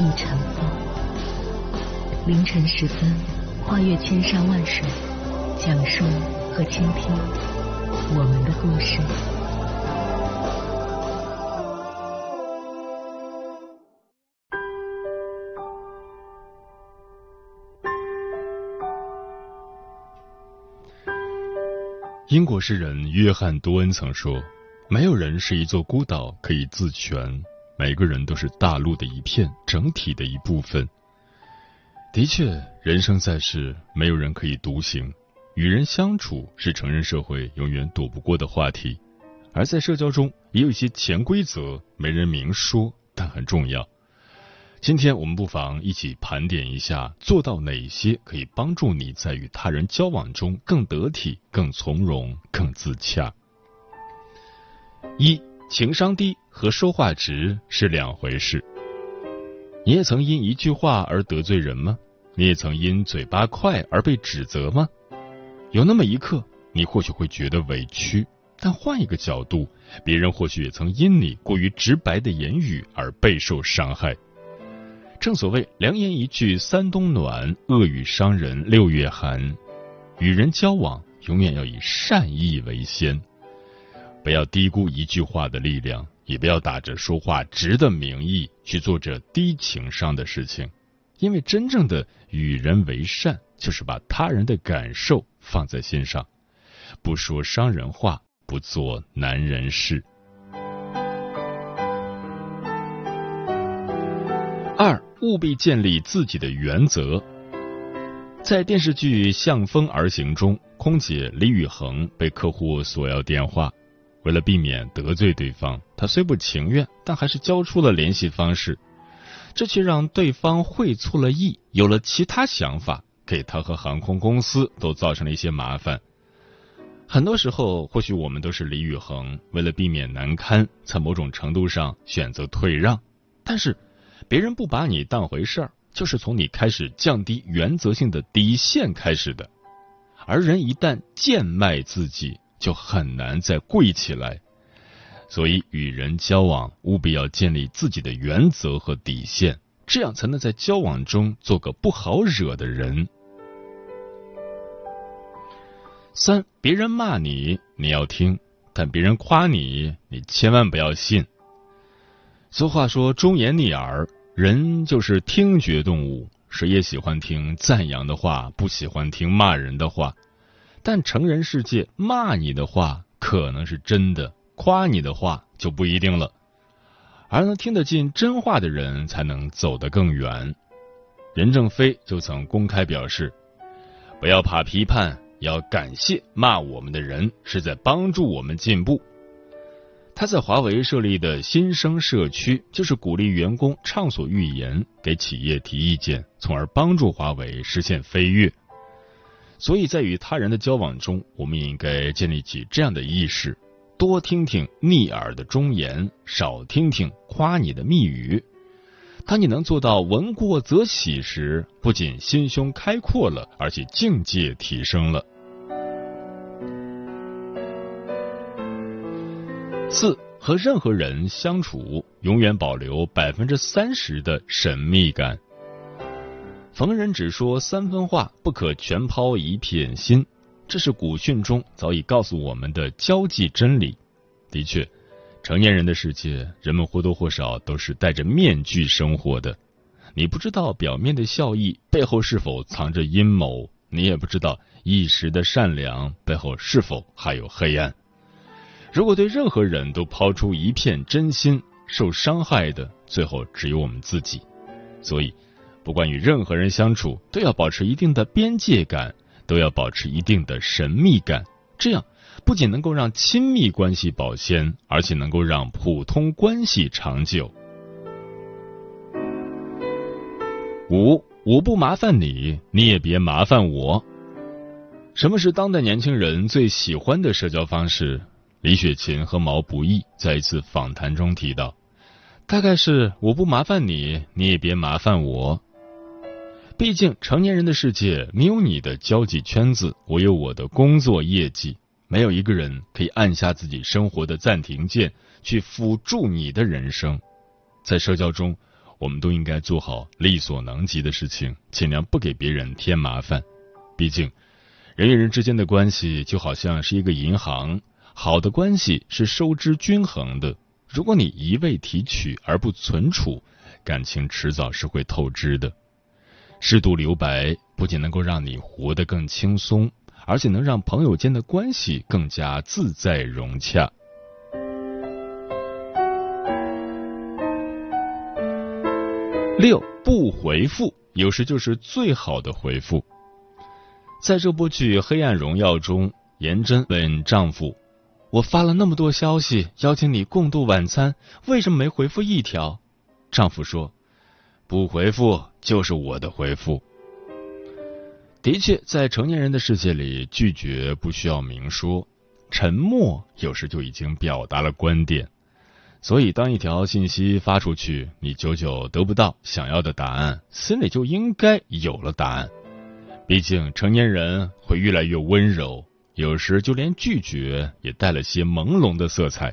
亦成风。凌晨时分，跨越千山万水，讲述和倾听我们的故事。英国诗人约翰·多恩曾说：“没有人是一座孤岛可以自全，每个人都是大陆的一片，整体的一部分。”的确，人生在世，没有人可以独行，与人相处是成人社会永远躲不过的话题。而在社交中，也有一些潜规则，没人明说，但很重要。今天我们不妨一起盘点一下，做到哪些可以帮助你在与他人交往中更得体、更从容、更自洽。一、情商低和说话直是两回事。你也曾因一句话而得罪人吗？你也曾因嘴巴快而被指责吗？有那么一刻，你或许会觉得委屈，但换一个角度，别人或许也曾因你过于直白的言语而备受伤害。正所谓良言一句三冬暖，恶语伤人六月寒。与人交往，永远要以善意为先，不要低估一句话的力量，也不要打着说话直的名义去做这低情商的事情。因为真正的与人为善，就是把他人的感受放在心上，不说伤人话，不做难人事。二。务必建立自己的原则。在电视剧《向风而行》中，空姐李宇恒被客户索要电话，为了避免得罪对方，他虽不情愿，但还是交出了联系方式。这却让对方会错了意，有了其他想法，给他和航空公司都造成了一些麻烦。很多时候，或许我们都是李宇恒，为了避免难堪，在某种程度上选择退让，但是。别人不把你当回事儿，就是从你开始降低原则性的底线开始的。而人一旦贱卖自己，就很难再贵起来。所以，与人交往务必要建立自己的原则和底线，这样才能在交往中做个不好惹的人。三，别人骂你，你要听；但别人夸你，你千万不要信。俗话说：“忠言逆耳。”人就是听觉动物，谁也喜欢听赞扬的话，不喜欢听骂人的话。但成人世界，骂你的话可能是真的，夸你的话就不一定了。而能听得进真话的人，才能走得更远。任正非就曾公开表示：“不要怕批判，要感谢骂我们的人，是在帮助我们进步。”他在华为设立的新生社区，就是鼓励员工畅所欲言，给企业提意见，从而帮助华为实现飞跃。所以在与他人的交往中，我们也应该建立起这样的意识：多听听逆耳的忠言，少听听夸你的密语。当你能做到闻过则喜时，不仅心胸开阔了，而且境界提升了。四和任何人相处，永远保留百分之三十的神秘感。逢人只说三分话，不可全抛一片心，这是古训中早已告诉我们的交际真理。的确，成年人的世界，人们或多或少都是戴着面具生活的。你不知道表面的笑意背后是否藏着阴谋，你也不知道一时的善良背后是否还有黑暗。如果对任何人都抛出一片真心，受伤害的最后只有我们自己。所以，不管与任何人相处，都要保持一定的边界感，都要保持一定的神秘感。这样不仅能够让亲密关系保鲜，而且能够让普通关系长久。五，我不麻烦你，你也别麻烦我。什么是当代年轻人最喜欢的社交方式？李雪琴和毛不易在一次访谈中提到，大概是我不麻烦你，你也别麻烦我。毕竟成年人的世界，你有你的交际圈子，我有我的工作业绩，没有一个人可以按下自己生活的暂停键去辅助你的人生。在社交中，我们都应该做好力所能及的事情，尽量不给别人添麻烦。毕竟，人与人之间的关系就好像是一个银行，好的关系是收支均衡的。如果你一味提取而不存储，感情迟早是会透支的。适度留白不仅能够让你活得更轻松，而且能让朋友间的关系更加自在融洽。六不回复，有时就是最好的回复。在这部剧《黑暗荣耀》中，颜真问丈夫：“我发了那么多消息邀请你共度晚餐，为什么没回复一条？”丈夫说：“不回复就是我的回复。”的确，在成年人的世界里，拒绝不需要明说，沉默有时就已经表达了观点。所以，当一条信息发出去，你久久得不到想要的答案，心里就应该有了答案。毕竟，成年人会越来越温柔，有时就连拒绝也带了些朦胧的色彩。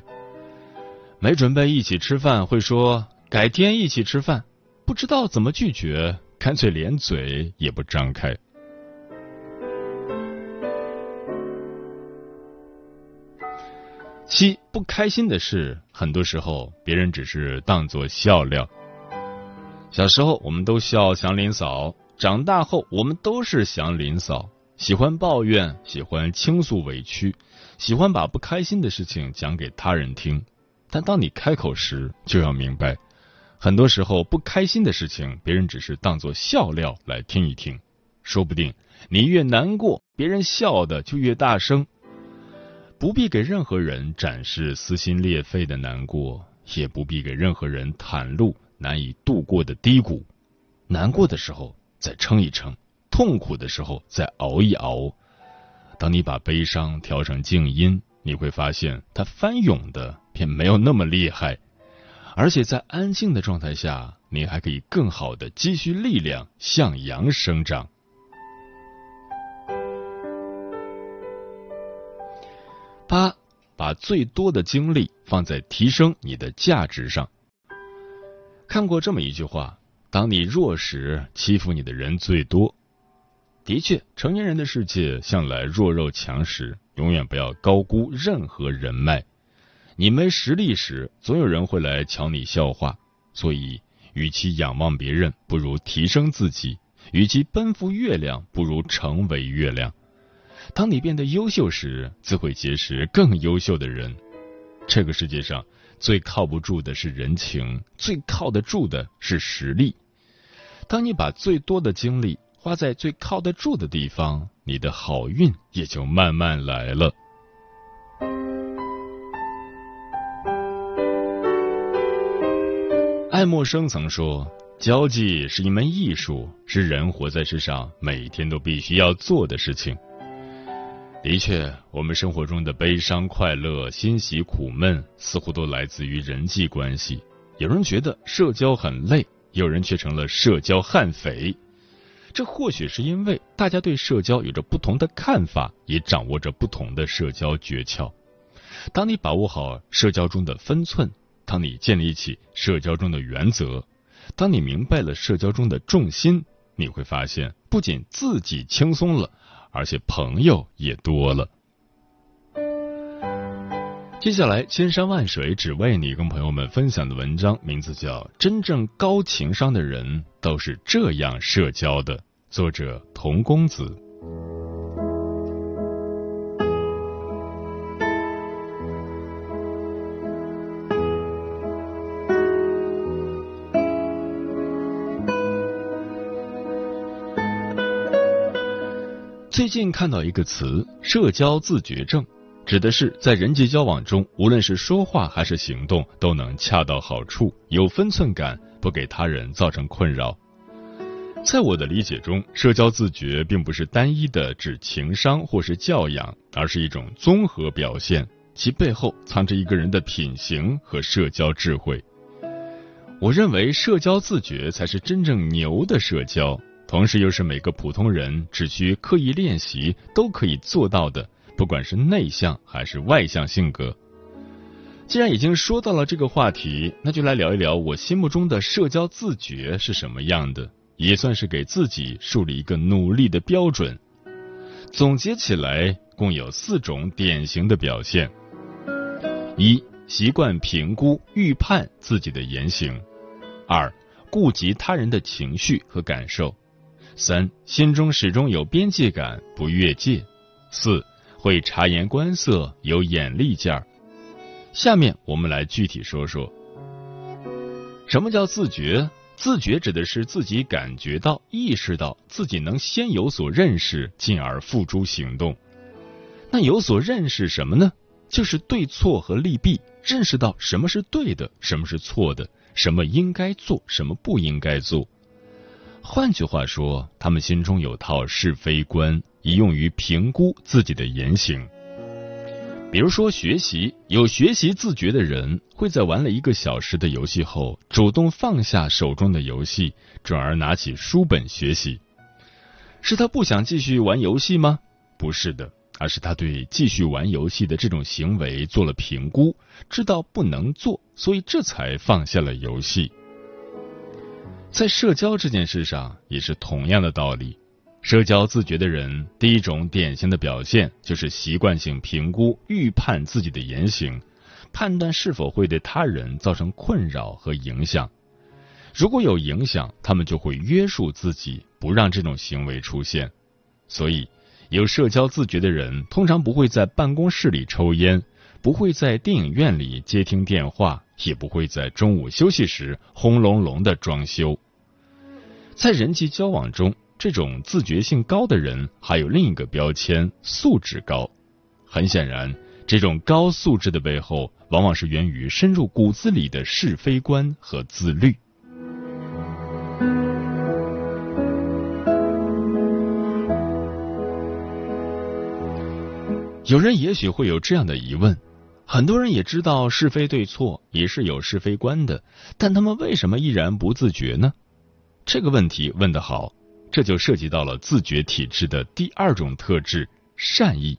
没准备一起吃饭，会说改天一起吃饭；不知道怎么拒绝，干脆连嘴也不张开。七不开心的事，很多时候别人只是当作笑料。小时候我们都笑祥林嫂，长大后我们都是祥林嫂，喜欢抱怨，喜欢倾诉委屈，喜欢把不开心的事情讲给他人听。但当你开口时，就要明白，很多时候不开心的事情，别人只是当作笑料来听一听。说不定你越难过，别人笑的就越大声。不必给任何人展示撕心裂肺的难过，也不必给任何人袒露难以度过的低谷。难过的时候再撑一撑，痛苦的时候再熬一熬。当你把悲伤调成静音，你会发现它翻涌的便没有那么厉害，而且在安静的状态下，你还可以更好的积蓄力量，向阳生长。八，把最多的精力放在提升你的价值上。看过这么一句话：当你弱时，欺负你的人最多。的确，成年人的世界向来弱肉强食，永远不要高估任何人脉。你没实力时，总有人会来瞧你笑话。所以，与其仰望别人，不如提升自己；与其奔赴月亮，不如成为月亮。当你变得优秀时，自会结识更优秀的人。这个世界上最靠不住的是人情，最靠得住的是实力。当你把最多的精力花在最靠得住的地方，你的好运也就慢慢来了。爱默生曾说：“交际是一门艺术，是人活在世上每天都必须要做的事情。”的确，我们生活中的悲伤、快乐、欣喜、苦闷，似乎都来自于人际关系。有人觉得社交很累，有人却成了社交悍匪。这或许是因为大家对社交有着不同的看法，也掌握着不同的社交诀窍。当你把握好社交中的分寸，当你建立起社交中的原则，当你明白了社交中的重心，你会发现，不仅自己轻松了。而且朋友也多了。接下来，千山万水只为你，跟朋友们分享的文章名字叫《真正高情商的人都是这样社交的》，作者童公子。最近看到一个词“社交自觉症”，指的是在人际交往中，无论是说话还是行动，都能恰到好处，有分寸感，不给他人造成困扰。在我的理解中，社交自觉并不是单一的指情商或是教养，而是一种综合表现，其背后藏着一个人的品行和社交智慧。我认为，社交自觉才是真正牛的社交，同时又是每个普通人只需刻意练习都可以做到的，不管是内向还是外向性格。既然已经说到了这个话题，那就来聊一聊我心目中的社交自觉是什么样的。也算是给自己树立一个努力的标准。总结起来，共有四种典型的表现：一、习惯评估、预判自己的言行；二、顾及他人的情绪和感受；三、心中始终有边界感，不越界；四、会察言观色，有眼力劲儿。下面我们来具体说说，什么叫自觉。自觉指的是自己感觉到、意识到自己能先有所认识，进而付诸行动。那有所认识什么呢？就是对错和利弊，认识到什么是对的，什么是错的，什么应该做，什么不应该做。换句话说，他们心中有套是非观，以用于评估自己的言行。比如说学习，有学习自觉的人会在玩了一个小时的游戏后，主动放下手中的游戏，转而拿起书本学习。是他不想继续玩游戏吗？不是的，而是他对继续玩游戏的这种行为做了评估，知道不能做，所以这才放下了游戏。在社交这件事上，也是同样的道理。社交自觉的人，第一种典型的表现就是习惯性评估、预判自己的言行，判断是否会对他人造成困扰和影响。如果有影响，他们就会约束自己，不让这种行为出现。所以，有社交自觉的人通常不会在办公室里抽烟，不会在电影院里接听电话，也不会在中午休息时轰隆隆的装修。在人际交往中。这种自觉性高的人还有另一个标签：素质高。很显然，这种高素质的背后，往往是源于深入骨子里的是非观和自律。有人也许会有这样的疑问：很多人也知道是非对错，也是有是非观的，但他们为什么依然不自觉呢？这个问题问得好。这就涉及到了自觉体质的第二种特质——善意。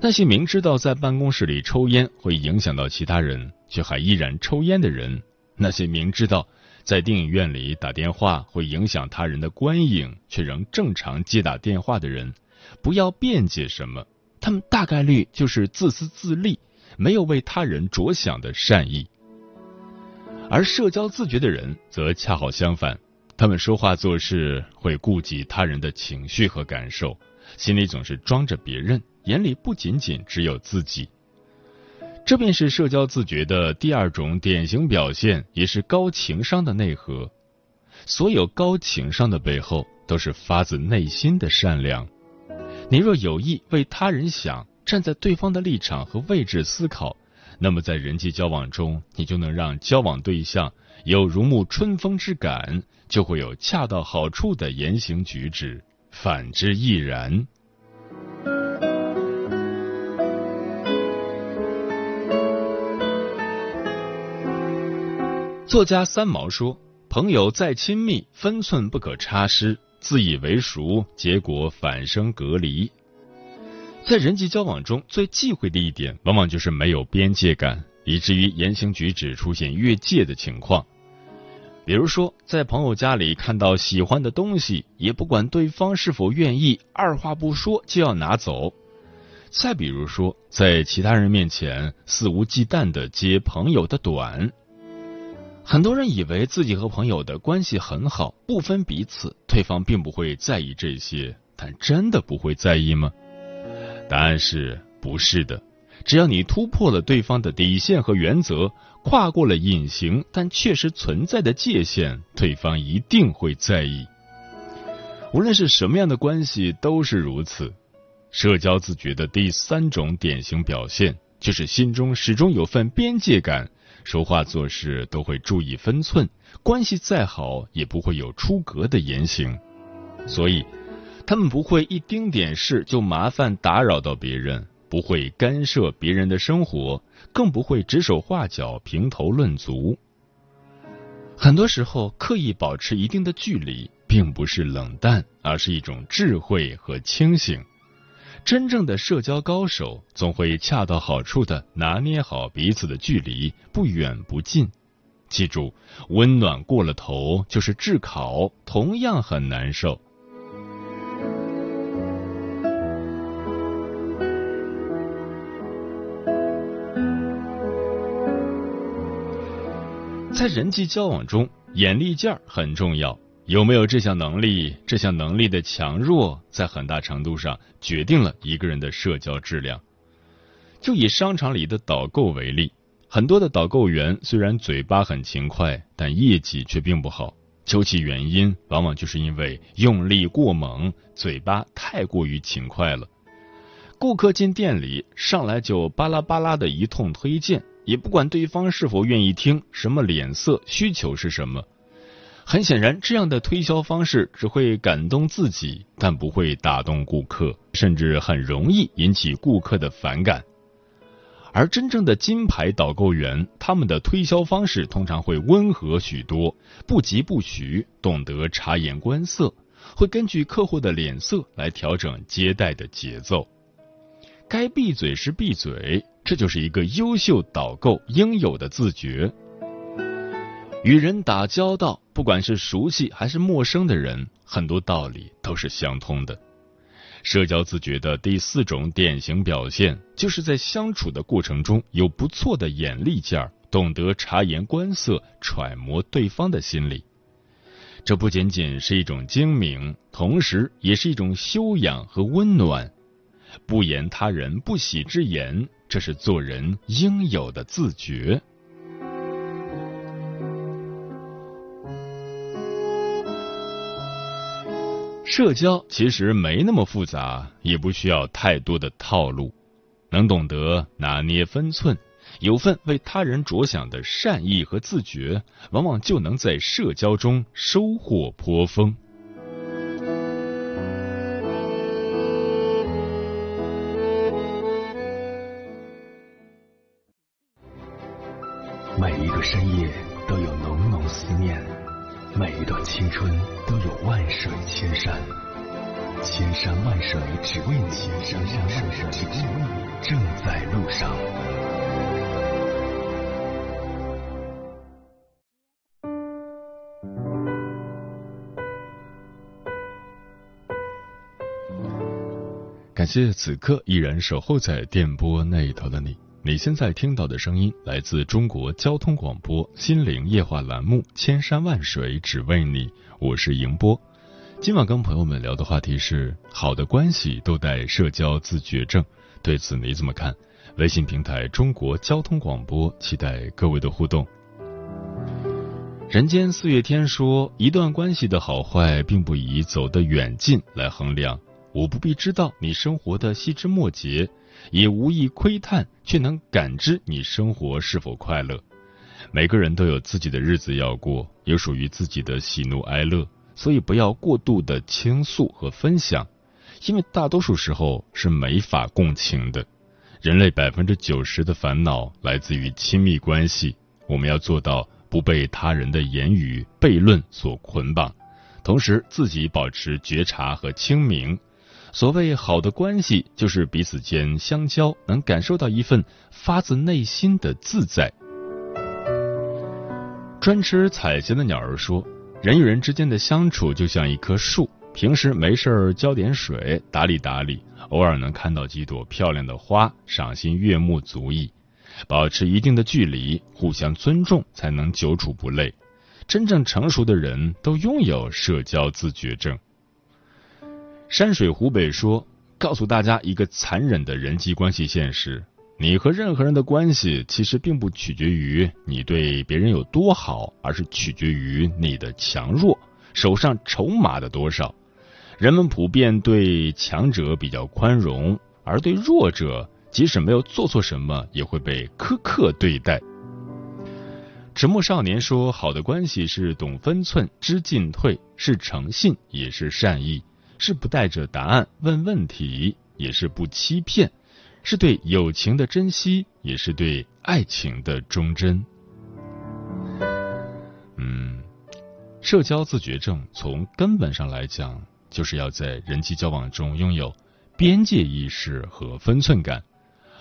那些明知道在办公室里抽烟会影响到其他人，却还依然抽烟的人；那些明知道在电影院里打电话会影响他人的观影，却仍正常接打电话的人，不要辩解什么，他们大概率就是自私自利、没有为他人着想的善意。而社交自觉的人则恰好相反。他们说话做事会顾及他人的情绪和感受，心里总是装着别人，眼里不仅仅只有自己。这便是社交自觉的第二种典型表现，也是高情商的内核。所有高情商的背后，都是发自内心的善良。你若有意为他人想，站在对方的立场和位置思考，那么在人际交往中，你就能让交往对象有如沐春风之感。就会有恰到好处的言行举止，反之亦然。作家三毛说：“朋友再亲密，分寸不可差失；自以为熟，结果反生隔离。”在人际交往中最忌讳的一点，往往就是没有边界感，以至于言行举止出现越界的情况。比如说，在朋友家里看到喜欢的东西，也不管对方是否愿意，二话不说就要拿走。再比如说，在其他人面前肆无忌惮的揭朋友的短。很多人以为自己和朋友的关系很好，不分彼此，对方并不会在意这些，但真的不会在意吗？答案是不是的。只要你突破了对方的底线和原则，跨过了隐形但确实存在的界限，对方一定会在意。无论是什么样的关系都是如此。社交自觉的第三种典型表现，就是心中始终有份边界感，说话做事都会注意分寸，关系再好也不会有出格的言行。所以，他们不会一丁点事就麻烦打扰到别人，不会干涉别人的生活，更不会指手画脚、评头论足。很多时候，刻意保持一定的距离，并不是冷淡，而是一种智慧和清醒。真正的社交高手总会恰到好处的拿捏好彼此的距离，不远不近。记住，温暖过了头就是炙烤，同样很难受。人际交往中，眼力劲儿很重要。有没有这项能力？这项能力的强弱，在很大程度上决定了一个人的社交质量。就以商场里的导购为例，很多的导购员虽然嘴巴很勤快，但业绩却并不好。究其原因，往往就是因为用力过猛，嘴巴太过于勤快了。顾客进店里，上来就巴拉巴拉的一通推荐，也不管对方是否愿意听，什么脸色，需求是什么。很显然，这样的推销方式只会感动自己，但不会打动顾客，甚至很容易引起顾客的反感。而真正的金牌导购员，他们的推销方式通常会温和许多，不疾不徐，懂得察言观色，会根据客户的脸色来调整接待的节奏。该闭嘴时闭嘴，这就是一个优秀导购应有的自觉。与人打交道，不管是熟悉还是陌生的人，很多道理都是相通的。社交自觉的第四种典型表现，就是在相处的过程中有不错的眼力劲儿，懂得察言观色，揣摩对方的心理。这不仅仅是一种精明，同时也是一种修养和温暖。不言他人不喜之言，这是做人应有的自觉。社交其实没那么复杂，也不需要太多的套路，能懂得拿捏分寸，有份为他人着想的善意和自觉，往往就能在社交中收获颇丰。深夜都有浓浓思念。每一段青春都有万水千山，千山万水只为你，千山万水只为你，正在路上。感谢此刻依然守候在电波那头的你。你现在听到的声音来自中国交通广播《心灵夜话》栏目《千山万水只为你》，我是迎波。今晚跟朋友们聊的话题是：好的关系都带社交自觉症，对此你怎么看？微信平台中国交通广播，期待各位的互动。人间四月天说，一段关系的好坏，并不以走得远近来衡量，我不必知道你生活的细枝末节。也无意窥探，却能感知你生活是否快乐。每个人都有自己的日子要过，有属于自己的喜怒哀乐，所以不要过度的倾诉和分享，因为大多数时候是没法共情的。人类百分之九十的烦恼来自于亲密关系，我们要做到不被他人的言语悖论所捆绑，同时自己保持觉察和清明。所谓好的关系，就是彼此间相交，能感受到一份发自内心的自在。专吃彩霞的鸟儿说：“人与人之间的相处就像一棵树，平时没事浇点水，打理打理，偶尔能看到几朵漂亮的花，赏心悦目足矣。保持一定的距离，互相尊重，才能久处不累。真正成熟的人都拥有社交自觉症。”山水湖北说：“告诉大家一个残忍的人际关系现实：你和任何人的关系，其实并不取决于你对别人有多好，而是取决于你的强弱，手上筹码的多少。人们普遍对强者比较宽容，而对弱者，即使没有做错什么，也会被苛刻对待。沉默少年说：“好的关系是懂分寸、知进退，是诚信，也是善意，是不带着答案问问题，也是不欺骗，是对友情的珍惜，也是对爱情的忠贞。”嗯，社交自觉症从根本上来讲，就是要在人际交往中拥有边界意识和分寸感。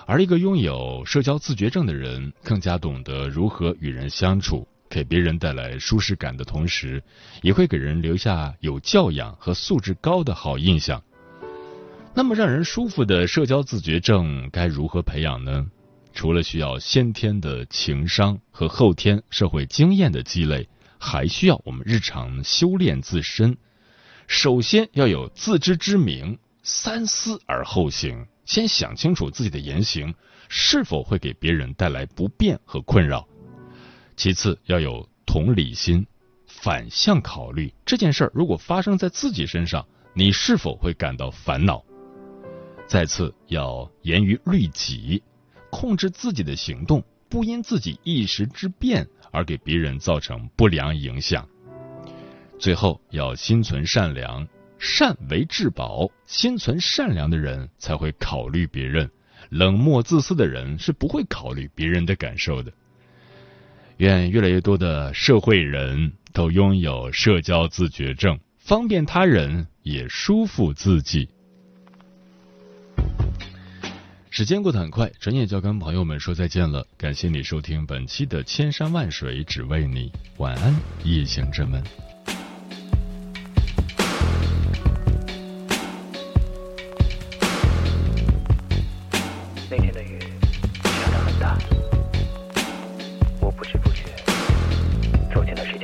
而一个拥有社交自觉症的人，更加懂得如何与人相处，给别人带来舒适感的同时，也会给人留下有教养和素质高的好印象。那么，让人舒服的社交自觉症该如何培养呢？除了需要先天的情商和后天社会经验的积累，还需要我们日常修炼自身。首先要有自知之明，三思而后行。先想清楚自己的言行是否会给别人带来不便和困扰。其次，要有同理心，反向考虑这件事儿如果发生在自己身上，你是否会感到烦恼？再次，要严于律己，控制自己的行动，不因自己一时之变而给别人造成不良影响。最后，要心存善良。善为至宝，心存善良的人才会考虑别人，冷漠自私的人是不会考虑别人的感受的。愿越来越多的社会人都拥有社交自觉症，方便他人也舒服自己。时间过得很快，转眼就要跟朋友们说再见了。感谢你收听本期的《千山万水只为你》，晚安，夜行者们。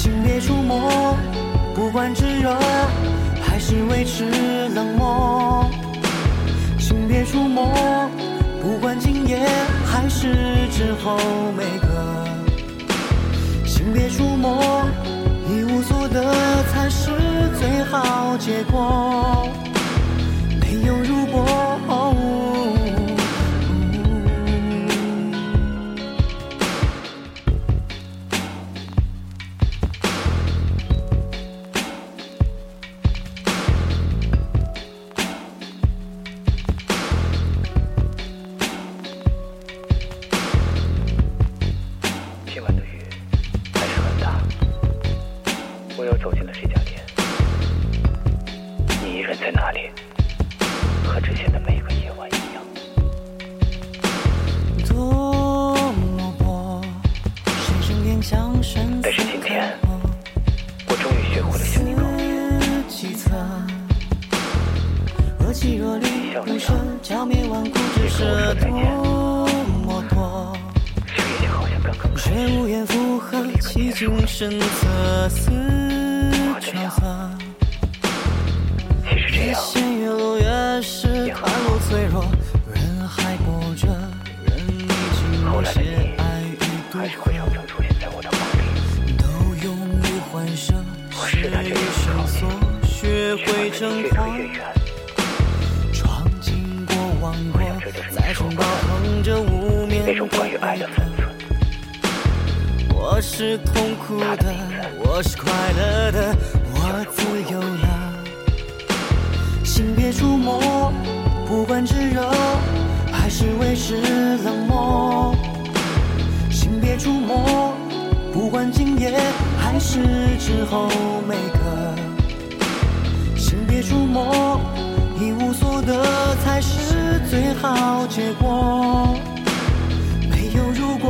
请别触摸，不管炙热还是维持冷漠。请别触摸，不管今夜还是之后每个。请别触摸，一无所得才是最好结果。没有如果。声狂。闯进过王国，再重抱捧着无眠的爱的我是痛苦的，我是快乐的，我自由了。请别触摸，不管炙热还是维持冷漠。请别触摸，不管今夜还是之后每个。别触摸，一无所得才是最好结果。没有如果。